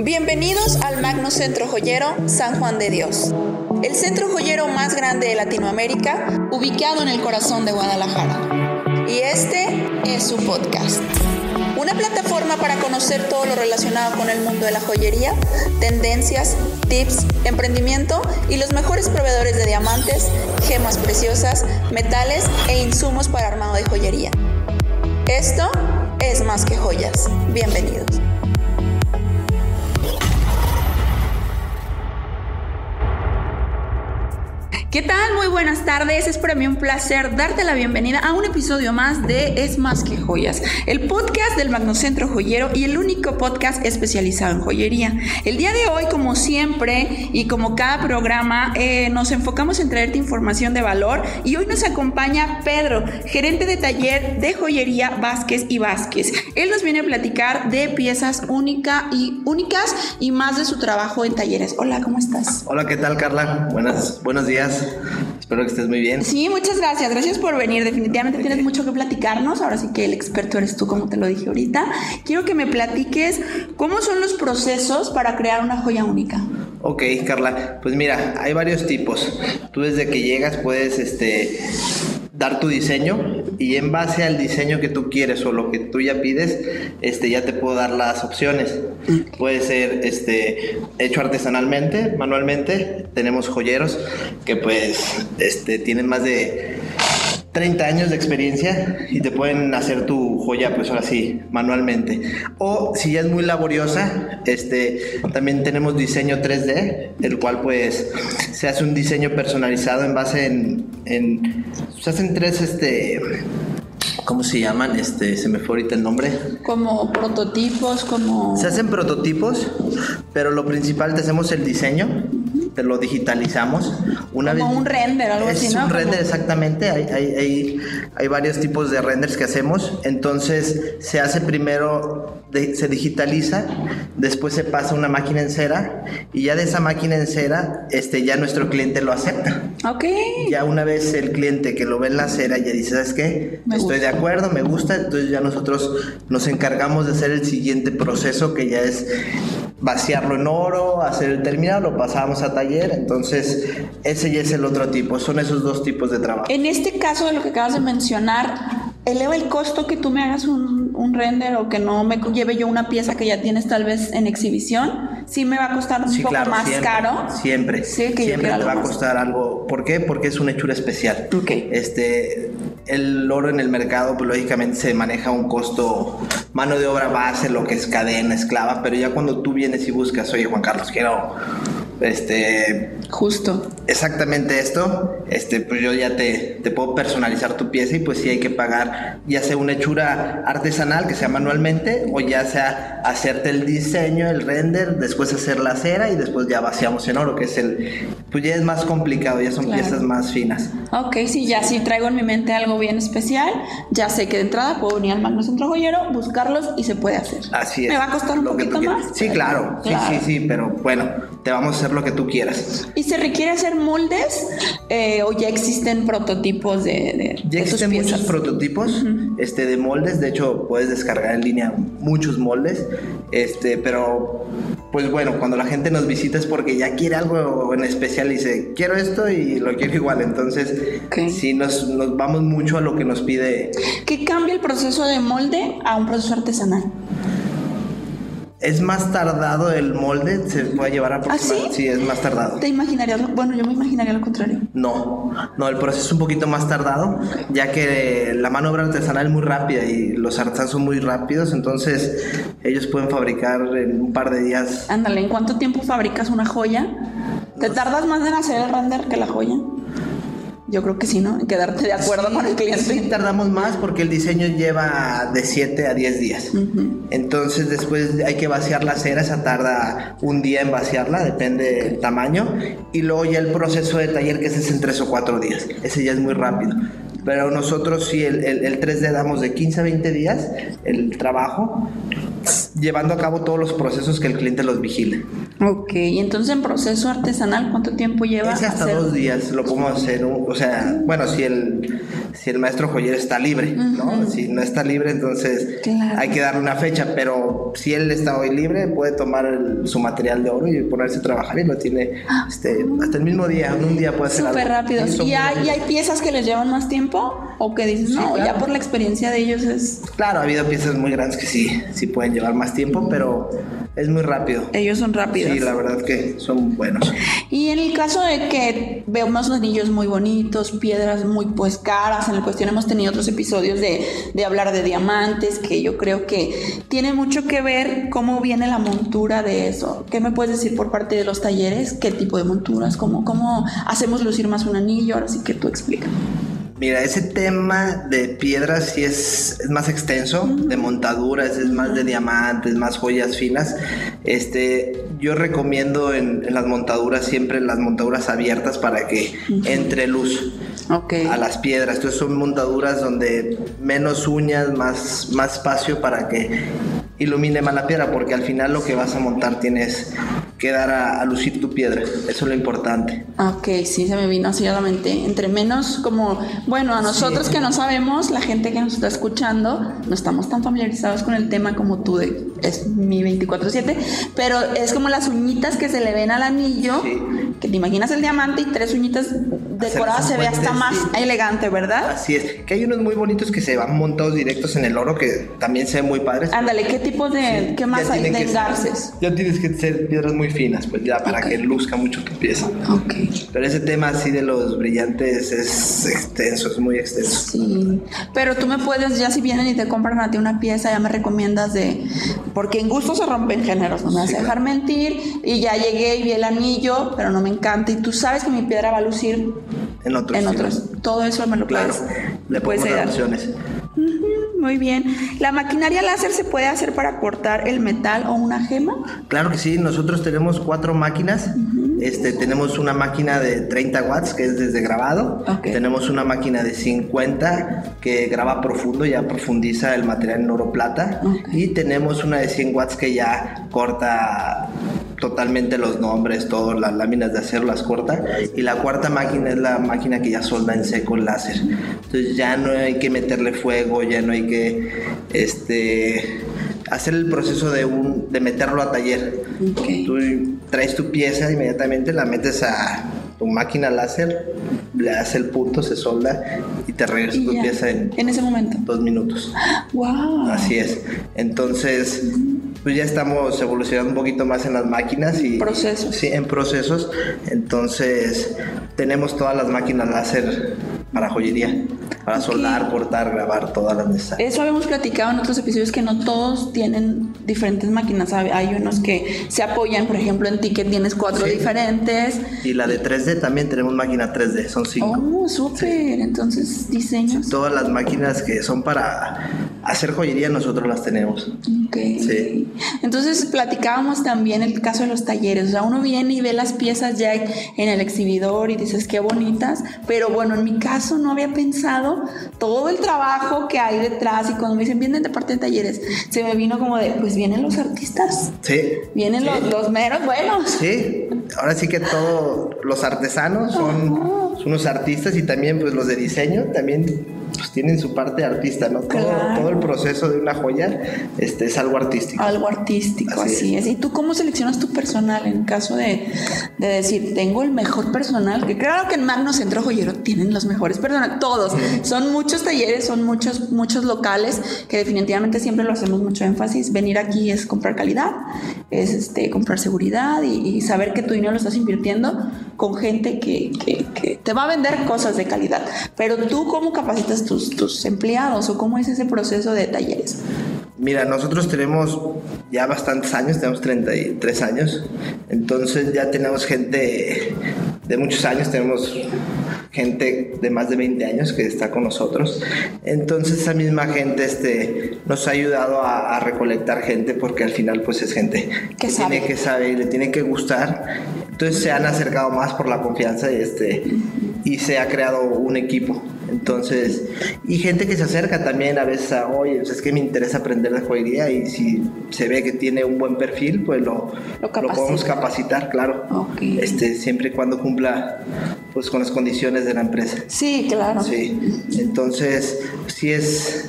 Bienvenidos al Magno Centro Joyero San Juan de Dios, el centro joyero más grande de Latinoamérica, ubicado en el corazón de Guadalajara. Y este es su podcast. Una plataforma para conocer todo lo relacionado con el mundo de la joyería, tendencias, tips, emprendimiento y los mejores proveedores de diamantes, gemas preciosas, metales e insumos para armado de joyería. Esto es más que joyas. Bienvenidos. ¿Qué tal? Muy buenas tardes. Es para mí un placer darte la bienvenida a un episodio más de Es más que joyas, el podcast del Magnocentro Joyero y el único podcast especializado en joyería. El día de hoy, como siempre y como cada programa, eh, nos enfocamos en traerte información de valor y hoy nos acompaña Pedro, gerente de taller de joyería Vázquez y Vázquez. Él nos viene a platicar de piezas únicas y únicas y más de su trabajo en talleres. Hola, ¿cómo estás? Hola, ¿qué tal, Carla? Buenas, buenos días. Espero que estés muy bien. Sí, muchas gracias. Gracias por venir. Definitivamente tienes mucho que platicarnos. Ahora sí que el experto eres tú, como te lo dije ahorita. Quiero que me platiques cómo son los procesos para crear una joya única. Ok, Carla. Pues mira, hay varios tipos. Tú desde que llegas puedes este dar tu diseño y en base al diseño que tú quieres o lo que tú ya pides, este ya te puedo dar las opciones. Puede ser este hecho artesanalmente, manualmente. Tenemos joyeros que pues este tienen más de 30 años de experiencia y te pueden hacer tu joya, pues ahora sí, manualmente. O si ya es muy laboriosa, este, también tenemos diseño 3D, el cual pues se hace un diseño personalizado en base en, en se hacen tres, este, ¿cómo se llaman? Este, se me fue ahorita el nombre. Como prototipos, como... Se hacen prototipos, pero lo principal te hacemos el diseño te lo digitalizamos. Una Como un render, algo es así, un render, exactamente. Hay, hay, hay, hay, varios tipos de renders que hacemos. Entonces, se hace primero, se digitaliza, después se pasa a una máquina en cera y ya de esa máquina en cera, este, ya nuestro cliente lo acepta. Ok. Ya una vez el cliente que lo ve en la cera ya dice, ¿sabes qué? Estoy de acuerdo, me gusta. Entonces ya nosotros nos encargamos de hacer el siguiente proceso que ya es vaciarlo en oro, hacer el terminal, lo pasamos a taller, entonces ese ya es el otro tipo, son esos dos tipos de trabajo. En este caso de lo que acabas de mencionar, eleva el costo que tú me hagas un, un, render o que no me lleve yo una pieza que ya tienes tal vez en exhibición, sí me va a costar un poco más siempre, caro. Siempre, sí, que siempre te va a costar algo. ¿Por qué? Porque es una hechura especial. Okay. Este, el oro en el mercado, pues lógicamente se maneja un costo, mano de obra base, lo que es cadena, esclava, pero ya cuando tú vienes y buscas, oye Juan Carlos, quiero este justo. exactamente esto este pues yo ya te, te, puedo personalizar tu pieza y pues sí hay que pagar ya sea una hechura artesanal que sea manualmente o ya sea hacerte el diseño el render después hacer la cera y después ya vaciamos en oro que es el pues ya es más complicado ya son claro. piezas más finas. Ok sí ya sí traigo en mi mente algo bien especial ya sé que de entrada puedo venir al Magno Centro Joyero buscarlos y se puede hacer. Así es. Me va a costar un lo poquito más sí claro, claro. Sí sí sí pero bueno te vamos a hacer lo que tú quieras. ¿Y se requiere hacer moldes eh, o ya existen prototipos de, de Ya de existen tus muchos prototipos uh -huh. este, de moldes, de hecho puedes descargar en línea muchos moldes, este, pero pues bueno, cuando la gente nos visita es porque ya quiere algo en especial y dice, quiero esto y lo quiero igual, entonces okay. sí nos, nos vamos mucho a lo que nos pide. ¿Qué cambia el proceso de molde a un proceso artesanal? Es más tardado el molde, se puede llevar aproximadamente. ¿Ah, sí? sí, es más tardado. ¿Te imaginarías? Lo, bueno, yo me imaginaría lo contrario. No, no, el proceso es un poquito más tardado, ya que la mano de obra artesanal es muy rápida y los artesanos son muy rápidos, entonces ellos pueden fabricar en un par de días. Ándale, ¿en cuánto tiempo fabricas una joya? ¿Te tardas más en hacer el render que la joya? Yo creo que sí, ¿no? En quedarte de acuerdo sí, con el cliente. Sí, tardamos más porque el diseño lleva de 7 a 10 días. Uh -huh. Entonces después hay que vaciar la cera, esa tarda un día en vaciarla, depende okay. del tamaño. Y luego ya el proceso de taller, que ese es en 3 o 4 días. Ese ya es muy rápido. Pero nosotros sí, el, el, el 3D damos de 15 a 20 días el trabajo, llevando a cabo todos los procesos que el cliente los vigile. Ok, entonces en proceso artesanal, ¿cuánto tiempo lleva? Es hasta hacer? dos días, lo podemos hacer, o sea, bueno, si el, si el maestro joyero está libre, ¿no? Si no está libre, entonces hay que darle una fecha, pero si él está hoy libre, puede tomar su material de oro y ponerse a trabajar y lo tiene ah. este, hasta el mismo día, en un día puede ser Súper rápido. ¿Y hay, hay, piezas que les llevan más tiempo? ¿O que dices, no, ya por la experiencia de ellos es...? Claro, ha habido piezas muy grandes que sí, sí pueden llevar más tiempo, pero es muy rápido. Ellos son rápidos. Sí, la verdad que son buenos. Y en el caso de que vemos anillos muy bonitos, piedras muy pues caras, en la cuestión hemos tenido otros episodios de, de hablar de diamantes, que yo creo que tiene mucho que ver cómo viene la montura de eso. ¿Qué me puedes decir por parte de los talleres? ¿Qué tipo de monturas? ¿Cómo, cómo hacemos lucir más un anillo? Ahora sí que tú explica. Mira, ese tema de piedras sí es, más extenso, de montaduras, es más de diamantes, más joyas finas. Este, yo recomiendo en, las montaduras siempre las montaduras abiertas para que entre luz a las piedras. Entonces son montaduras donde menos uñas, más, más espacio para que ilumine más la piedra, porque al final lo que vas a montar tienes que dar a, lucir tu piedra. Eso es lo importante. Ok, sí, se me vino así a la mente. Entre menos como bueno, a nosotros que no sabemos, la gente que nos está escuchando, no estamos tan familiarizados con el tema como tú, de, es mi 24-7, pero es como las uñitas que se le ven al anillo, que te imaginas el diamante y tres uñitas decoradas, se ve hasta más elegante, ¿verdad? Así es, que hay unos muy bonitos que se van montados directos en el oro, que también se ven muy padres. Ándale, ¿qué tipo de, qué más hay de engarces? Ya tienes que ser piedras muy finas, pues ya para que luzca mucho tu pieza. Ok. Pero ese tema así de los brillantes es extenso es muy extenso. Sí, pero tú me puedes, ya si vienen y te compran a ti una pieza, ya me recomiendas de, porque en gusto se rompen géneros, no me vas a dejar mentir, y ya llegué y vi el anillo, pero no me encanta, y tú sabes que mi piedra va a lucir en otros. En otros. Todo eso me lo claro. Le puedes dar. opciones. Muy bien. ¿La maquinaria láser se puede hacer para cortar el metal o una gema? Claro que sí. Nosotros tenemos cuatro máquinas. Este, tenemos una máquina de 30 watts que es desde grabado. Tenemos una máquina de 50 que graba profundo, ya profundiza el material en oro plata. Y tenemos una de 100 watts que ya corta totalmente los nombres, todas las láminas de acero las corta. Y la cuarta máquina es la máquina que ya solda en seco el láser. Entonces ya no hay que meterle fuego, ya no hay que este hacer el proceso de, un, de meterlo a taller. Tú traes tu pieza, inmediatamente la metes a tu máquina láser, le das el punto, se solda y te regresa tu pieza en, en ese momento. Dos minutos. ¡Wow! Así es. Entonces, pues ya estamos evolucionando un poquito más en las máquinas y procesos. Sí, en procesos. Entonces, tenemos todas las máquinas láser para joyería, para soldar, cortar, grabar, todas las necesarias. Eso habíamos platicado en otros episodios que no todos tienen diferentes máquinas. Hay unos que se apoyan, por ejemplo, en Ticket tienes cuatro diferentes. Y la de 3D también tenemos máquina 3D, son cinco. Oh, súper. Entonces, diseños. todas las máquinas que son para hacer joyería nosotros las tenemos. Ok. Sí. Entonces, platicábamos también el caso de los talleres. O sea, uno viene y ve las piezas ya en el exhibidor y dices qué bonitas, pero bueno, en mi caso no había pensado todo el trabajo que hay detrás y cuando me dicen vienen de parte de talleres, se me vino como de, pues vienen los artistas. Sí. Vienen Los, los, meros buenos. Sí, ahora sí que todos los artesanos son, son unos artistas y también pues los de diseño también pues tienen su parte artista, ¿no? Todo, el proceso de una joya este, es algo artístico. Algo artístico, así, es. ¿Y tú cómo seleccionas tu personal en caso de, decir, tengo el mejor personal? Que claro que en Magno Centro Joyero tienen los mejores personal, todos. Son muchos talleres, son muchos, muchos locales que definitivamente siempre lo hacemos mucho énfasis. Venir aquí es comprar calidad, es este, comprar seguridad y, saber que tu dinero lo estás invirtiendo con gente que, que, te va a vender cosas de calidad. Pero tú, ¿cómo capacitas tus, empleados o cómo es ese proceso de talleres? Mira, nosotros tenemos ya bastantes años, tenemos 33 años, entonces ya tenemos gente de muchos años, tenemos gente de más de 20 años que está con nosotros. Entonces esa misma gente este, nos ha ayudado a, recolectar gente porque al final pues es gente que, tiene que saber y le tiene que gustar. Entonces se han acercado más por la confianza y, este, y se ha creado un equipo. Entonces, y gente que se acerca también a veces a, oye, pues, es que me interesa aprender de joyería y si se ve que tiene un buen perfil, pues lo, lo, podemos capacitar, claro. Este, siempre y cuando cumpla pues con las condiciones de la empresa. Sí, claro. Sí, entonces sí es,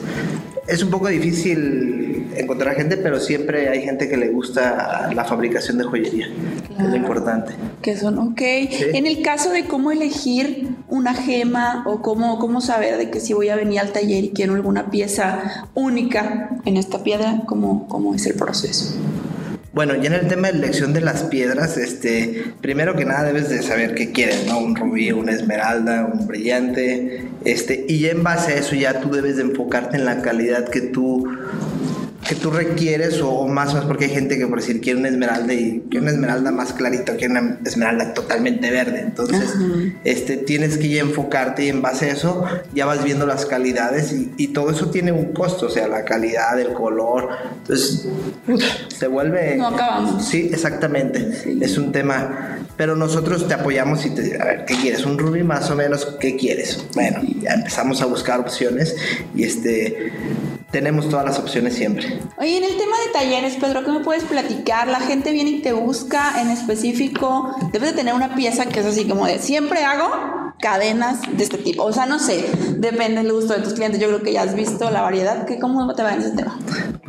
es un poco difícil encontrar gente, pero siempre hay gente que le gusta la fabricación de joyería, que es lo importante. Que son, ok. En el caso de cómo elegir una gema o cómo, cómo saber de que si voy a venir al taller y quiero alguna pieza única en esta piedra, ¿cómo, cómo es el proceso? Bueno, ya en el tema de elección de las piedras, este, primero que nada debes de saber qué quieres, ¿no? Un rubí, una esmeralda, un brillante, este, y ya en base a eso ya tú debes de enfocarte en la calidad que tú que tú requieres o, más más porque hay gente que por decir quiere una esmeralda y quiere una esmeralda más clarita, quiere una esmeralda totalmente verde. Entonces, este, tienes que ya enfocarte y en base a eso ya vas viendo las calidades y, todo eso tiene un costo, o sea, la calidad, el color. Entonces, se vuelve... No acabamos. Sí, exactamente. Es un tema... Pero nosotros te apoyamos y te a ver, ¿qué quieres? Un rubí más o menos, ¿qué quieres? Bueno, ya empezamos a buscar opciones y este tenemos todas las opciones siempre. Oye, en el tema de talleres, Pedro, ¿qué me puedes platicar? La gente viene y te busca en específico. Debes de tener una pieza que es así como de siempre hago cadenas de este tipo. O sea, no sé, depende del gusto de tus clientes. Yo creo que ya has visto la variedad. ¿Qué, ¿Cómo te va en ese tema?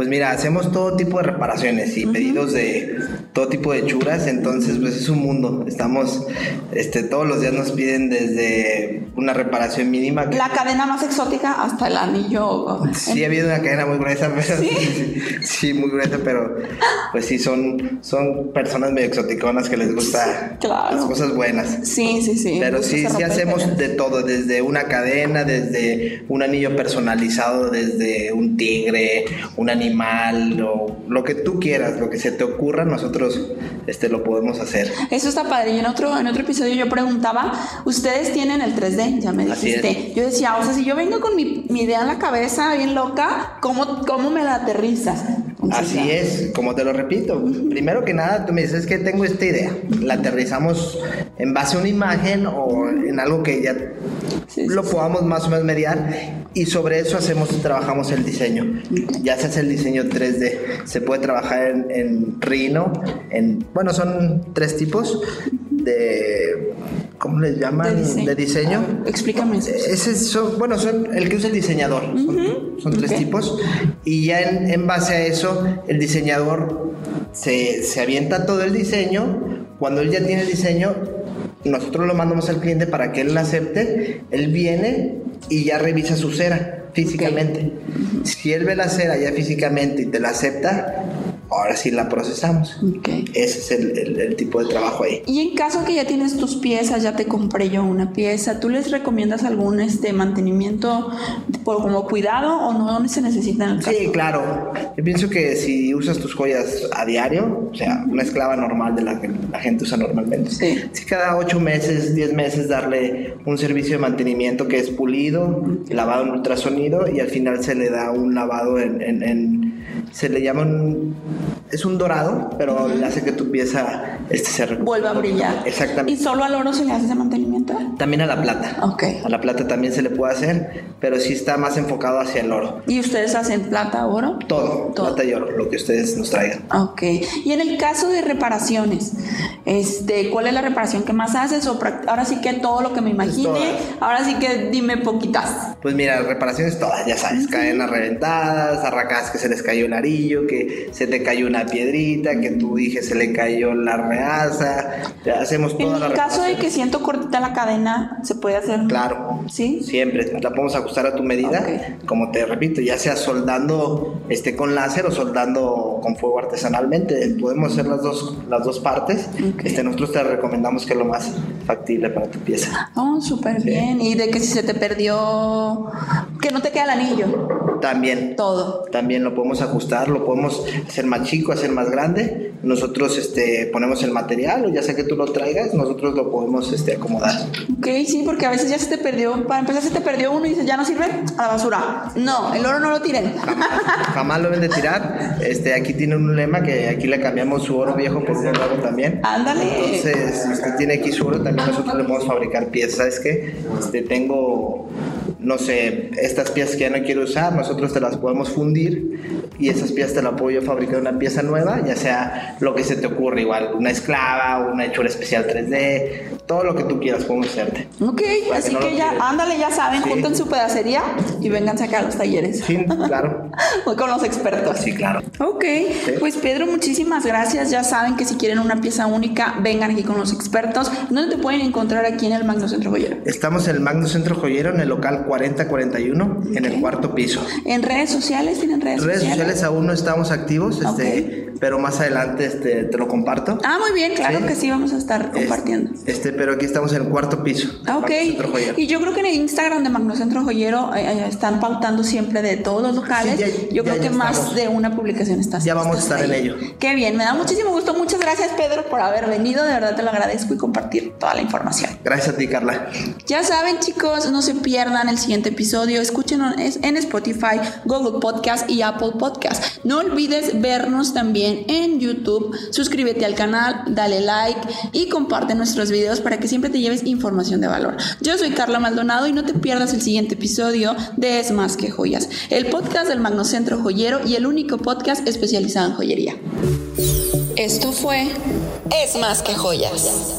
Pues mira, hacemos todo tipo de reparaciones y pedidos de todo tipo de churas. Entonces, pues es un mundo. Estamos, este, todos los días nos piden desde una reparación mínima. La cadena más exótica hasta el anillo. Sí, ha habido una cadena muy gruesa, pero ¿Sí? muy gruesa, pero pues sí, son, son personas medio exoticonas que les gusta las cosas buenas. Sí, sí, sí. Pero sí, sí hacemos de todo, desde una cadena, desde un anillo personalizado, desde un tigre, un animal, o lo que tú quieras, lo que se te ocurra, nosotros este, lo podemos hacer. Eso está padre. Y en otro, en otro episodio yo preguntaba, ustedes tienen el 3D, ya me dijiste. Yo decía, o sea, si yo vengo con mi, mi idea en la cabeza bien loca, ¿cómo, cómo me la aterrizas? Así es, como te lo repito. Primero que nada, tú me dices que tengo esta idea. La aterrizamos en base a una imagen o en algo que ya lo podamos más o menos mediar y sobre eso hacemos trabajamos el diseño. Ya se hace el diseño 3D. Se puede trabajar en, en Rhino, en bueno, son tres tipos de ¿cómo les llaman? De diseño. explícame eso. Ese son, bueno, son el que usa el diseñador. Son, tres tipos. Y ya en, base a eso, el diseñador se, se avienta todo el diseño. Cuando él ya tiene el diseño, nosotros lo mandamos al cliente para que él lo acepte. Él viene y ya revisa su cera físicamente. Si él ve la cera ya físicamente y te la acepta, ahora sí la procesamos. Ese es el, tipo de trabajo ahí. Y en caso que ya tienes tus piezas, ya te compré yo una pieza, ¿tú les recomiendas algún este mantenimiento por, como cuidado o no se necesita en el caso? Sí, claro. Yo pienso que si usas tus joyas a diario, o sea, una esclava normal de la que la gente usa normalmente, sí. si cada ocho meses, diez meses darle un servicio de mantenimiento que es pulido, lavado en ultrasonido y al final se le da un lavado en, en se le llama un es un dorado, pero le hace que tu pieza este, se vuelva a brillar. Exactamente. ¿Y solo al oro se le hace ese mantenimiento? También a la plata. Ok. A la plata también se le puede hacer, pero sí está más enfocado hacia el oro. ¿Y ustedes hacen plata, oro? Todo, plata y oro, lo que ustedes nos traigan. Ok. Y en el caso de reparaciones, este, ¿cuál es la reparación que más haces? O ahora sí que todo lo que me imagine, ahora sí que dime poquitas. Pues mira, reparaciones todas, ya sabes, cadenas reventadas, arracadas que se les cayó el arillo, que se te cayó una piedrita, que tu dije se le cayó la reaza, hacemos toda En el caso de que siento cortita la cadena, ¿se puede hacer? Claro. ¿Sí? Siempre, la podemos ajustar a tu medida, como te repito, ya sea soldando este, con láser o soldando con fuego artesanalmente, podemos hacer las dos, las dos partes. Este, nosotros te recomendamos que es lo más factible para tu pieza. Oh, súper bien. Y de que si se te perdió, que no te queda el anillo. También. Todo. También lo podemos ajustar, lo podemos hacer más chico, hacer más grande. Nosotros este, ponemos el material, o ya sea que tú lo traigas, nosotros lo podemos este, acomodar. Ok, sí, porque a veces ya se te perdió, para empezar se te perdió uno y dices, ya no sirve, a la basura. No, el oro no lo tiren. Jamás, lo deben de tirar. Este, aquí tiene un lema que aquí le cambiamos su oro viejo por un nuevo también. Ándale. Entonces, si usted tiene aquí su oro, también nosotros le podemos fabricar piezas. Es que este, tengo, no sé, estas piezas que ya no quiero usar, nosotros te las podemos fundir y esas piezas te las puedo yo fabricar una pieza nueva, ya sea lo que se te ocurre, igual una esclava, una hechura especial 3D, todo lo que tú quieras podemos hacerte. Ok, así que, ya, ándale, ya saben, junten su pedacería y vengan acá a los talleres. Sí, claro. Con los expertos. Sí, claro. Ok, pues Pedro, muchísimas gracias. Ya saben que si quieren una pieza única, vengan aquí con los expertos. ¿Dónde te pueden encontrar aquí en el Magno Centro Joyero? Estamos en el Magno Centro Joyero, en el local 4041, en el cuarto piso. ¿En redes sociales? ¿Tienen redes, redes sociales? sociales? aún no estamos activos, este, pero más adelante este, te lo comparto. Ah, muy bien, claro que sí, vamos a estar compartiendo. Este, pero aquí estamos en el cuarto piso. Ah, ok. Y yo creo que en el Instagram de Magnocentro Joyero eh, eh, están pautando siempre de todos los locales. yo creo que más de una publicación está Ya vamos a estar en ello. Qué bien, me da muchísimo gusto. Muchas gracias, Pedro, por haber venido. De verdad te lo agradezco y compartir toda la información. Gracias a ti, Carla. Ya saben, chicos, no se pierdan el siguiente episodio. Escúchenos en Spotify, Google Podcast y Apple Podcast. No olvides vernos también en YouTube. Suscríbete al canal, dale like y comparte nuestros videos para que siempre te lleves información de valor. Yo soy Carla Maldonado y no te pierdas el siguiente episodio de Es Más que Joyas, el podcast del Magnocentro Joyero y el único podcast especializado en joyería. Esto fue Es Más que Joyas.